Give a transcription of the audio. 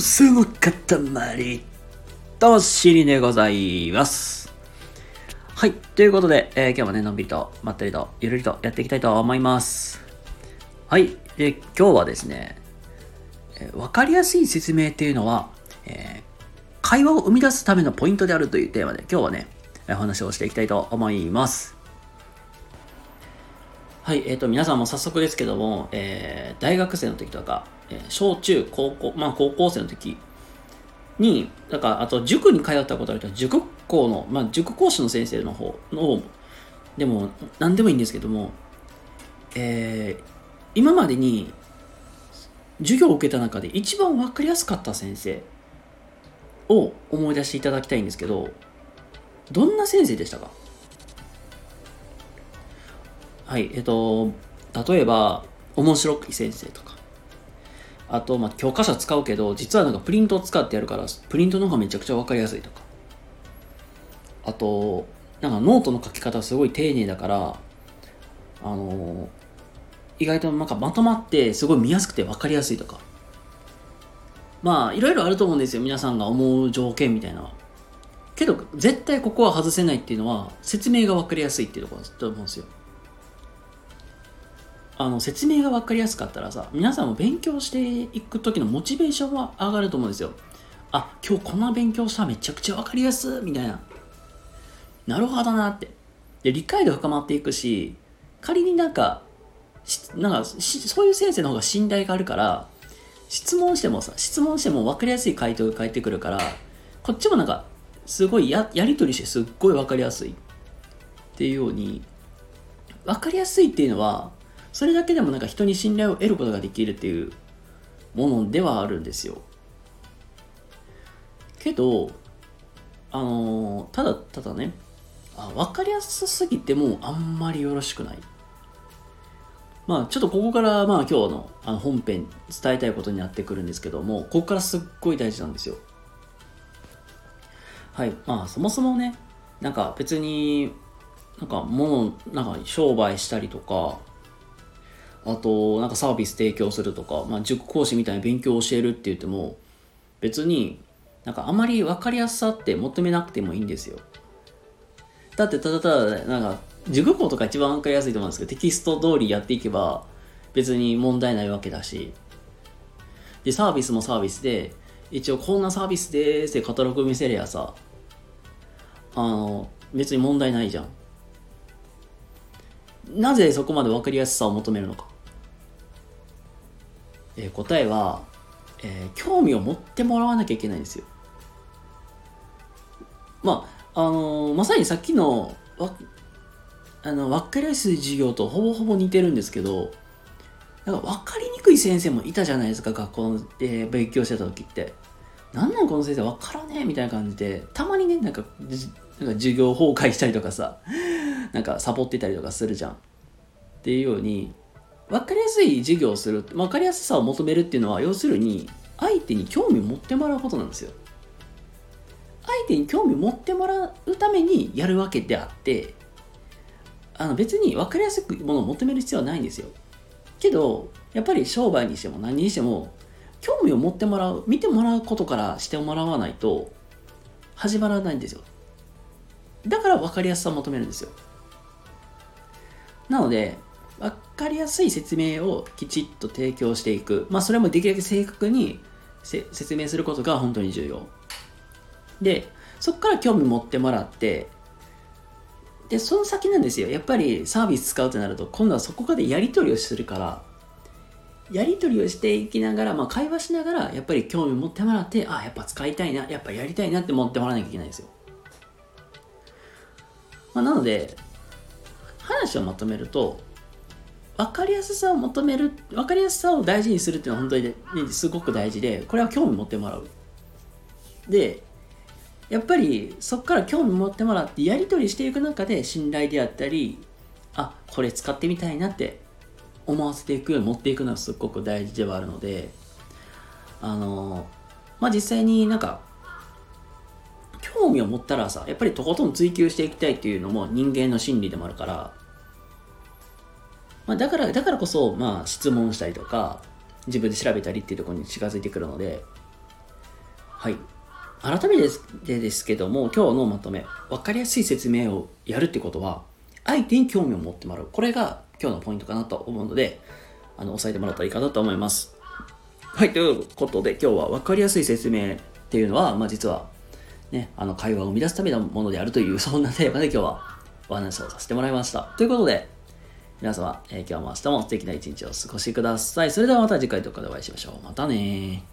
癖の塊、としりでございます。はい。ということで、えー今日もね、のんびりと、まったりと、ゆるりとやっていきたいと思います。はい。で、今日はですね、えーかりやすい説明っていうのは、えー会話を生み出すためのポイントであるというテーマで、今日はね、お話をしていきたいと思います。はい、えっ、と、皆さんも早速ですけども、えー大学生の時とか、えー小中高校、まあ高校生の時に、だから、あと塾に通ったことある人は、塾校の、まあ塾講師の先生の方の、でも、何でもいいんですけども、えー今までに授業を受けた中で一番わかりやすかった先生を思い出していただきたいんですけど、どんな先生でしたか？はい、えっと、例えば、面白い先生とか、あと、まあ、教科書使うけど、実はなんかプリントを使ってやるから、プリントの方がめちゃくちゃわかりやすいとか、あと、なんかノートの書き方すごい丁寧だから、あの、意外となんかまとまってすごい見やすくてわかりやすいとか、まあ、いろいろあると思うんですよ、皆さんが思う条件みたいな。けど、絶対ここは外せないっていうのは、説明がわかりやすいっていうところだと思うんですよ。あの説明が分かりやすかったらさ皆さんも勉強していく時のモチベーションは上がると思うんですよ。あ今日こんな勉強しためちゃくちゃ分かりやすいみたいな。なるほどなって。で理解度深まっていくし仮になんかしなんかしそういう先生の方が信頼があるから質問してもさ質問しても分かりやすい回答が返ってくるからこっちもなんかすごいややり取りしてすっごい分かりやすいっていうように分かりやすいっていうのはそれだけでもなんか人に信頼を得ることができるっていうものではあるんですよ。けど、あのーただただね、あ分かりやすすぎてもあんまりよろしくない。まあちょっとここからまあ今日のあの本編伝えたいことになってくるんですけども、ここからすっごい大事なんですよ。はい。まあそもそもね、なんか別になんか物、なんか商売したりとか、あと、なんかサービス提供するとか、まあ、塾講師みたいに勉強を教えるって言っても、別になんかあまり分かりやすさって求めなくてもいいんですよ。だってただただ、なんか、塾講とか一番分かりやすいと思うんですけど、テキスト通りやっていけば別に問題ないわけだし、で、サービスもサービスで、一応こんなサービスでーすってカタログ見せりゃさ、あの、別に問題ないじゃん。なぜそこまで分かりやすさを求めるのか。えー答えは、えー興味を持ってもらわなきゃいけないんですよ。まあ、あのーまさにさっきのわあの分かりやすい授業とほぼほぼ似てるんですけど、なんか分かりにくい先生もいたじゃないですか、学校で、え勉強してた時って。なんなんこの先生分からねえみたいな感じで、たまにね、なんか、なんか授業崩壊したりとかさ、なんかサボってたりとかするじゃん。っていうように、分かりやすい授業をする、分かりやすさを求めるっていうのは、要するに、相手に興味を持ってもらうことなんですよ。相手に興味を持ってもらうためにやるわけであって、あの別に分かりやすいものを求める必要はないんですよ。けど、やっぱり商売にしても何にしても、興味を持ってもらう、見てもらうことからしてもらわないと、始まらないんですよ。だから分かりやすさを求めるんですよ。なので、分かりやすい説明をきちっと提供していく。まあ、それもできるだけ正確に説明することが本当に重要。で、そこから興味持ってもらって、で、その先なんですよ。やっぱりサービス使うとなると、今度はそこでやり取りをするから、やり取りをしていきながら、まあ、会話しながら、やっぱり興味持ってもらって、あ、やっぱ使いたいな、やっぱやりたいなって思ってもらわなきゃいけないんですよ。まあ、なので、話をまとめると、分かりやすさを求める、分かりやすさを大事にするっていうのは本当にすごく大事で、これは興味持ってもらう。で、やっぱりそこから興味持ってもらってやり取りしていく中で信頼であったり、あ、これ使ってみたいなって思わせていくように持っていくのはすごく大事ではあるので、あの、まあ、実際になんか、興味を持ったらさ、やっぱりとことん追求していきたいっていうのも人間の心理でもあるから、まあ、だから、だからこそ、まあ、質問したりとか、自分で調べたりっていうところに近づいてくるので、はい。改めてですけども、今日のまとめ、分かりやすい説明をやるってことは、相手に興味を持ってもらう。これが今日のポイントかなと思うので、あの、押さえてもらったらいいかなと思います。はい、ということで今日は分かりやすい説明っていうのは、まあ実は、ね、あの、会話を生み出すためのものであるという、そんなテーマで今日はお話をさせてもらいました。ということで、皆様、えー、今日も明日も素敵な一日をお過ごしください。それではまた次回とかでお会いしましょう。またね